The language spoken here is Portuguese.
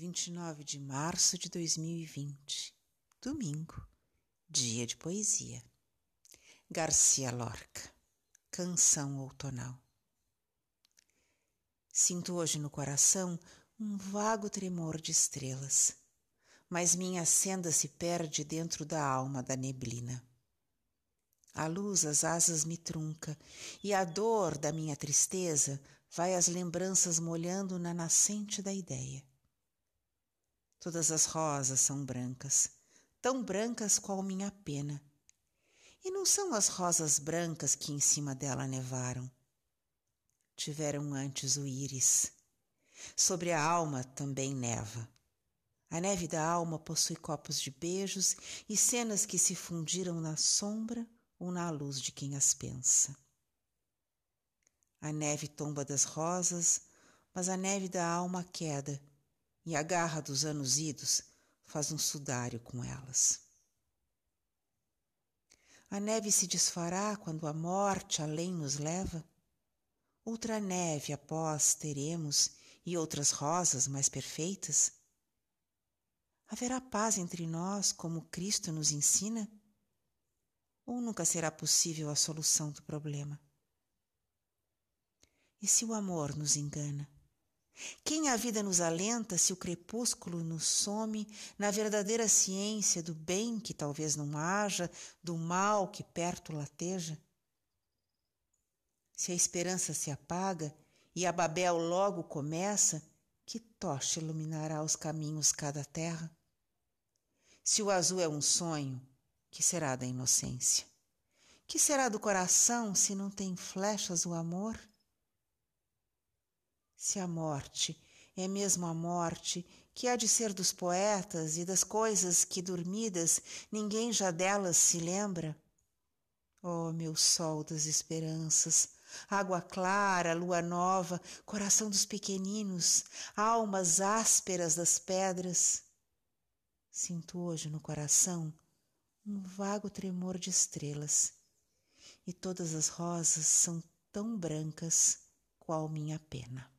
29 de março de 2020, domingo, dia de poesia. Garcia Lorca, Canção Outonal. Sinto hoje no coração um vago tremor de estrelas, mas minha senda se perde dentro da alma da neblina. A luz as asas me trunca, e a dor da minha tristeza vai as lembranças molhando na nascente da ideia. Todas as rosas são brancas, tão brancas qual minha pena. E não são as rosas brancas que em cima dela nevaram. Tiveram antes o íris. Sobre a alma também neva. A neve da alma possui copos de beijos e cenas que se fundiram na sombra ou na luz de quem as pensa. A neve tomba das rosas, mas a neve da alma queda e a garra dos anos idos faz um sudário com elas. A neve se desfará quando a morte além nos leva? Outra neve após teremos e outras rosas mais perfeitas? Haverá paz entre nós como Cristo nos ensina? Ou nunca será possível a solução do problema? E se o amor nos engana? Quem a vida nos alenta se o crepúsculo nos some na verdadeira ciência do bem que talvez não haja, do mal que perto lateja? Se a esperança se apaga e a Babel logo começa, que tocha iluminará os caminhos cada terra? Se o azul é um sonho, que será da inocência? Que será do coração se não tem flechas o amor? Se a morte é mesmo a morte, que há de ser dos poetas e das coisas que dormidas ninguém já delas se lembra? Oh, meu sol das esperanças, água clara, lua nova, coração dos pequeninos, almas ásperas das pedras. Sinto hoje no coração um vago tremor de estrelas, e todas as rosas são tão brancas qual minha pena.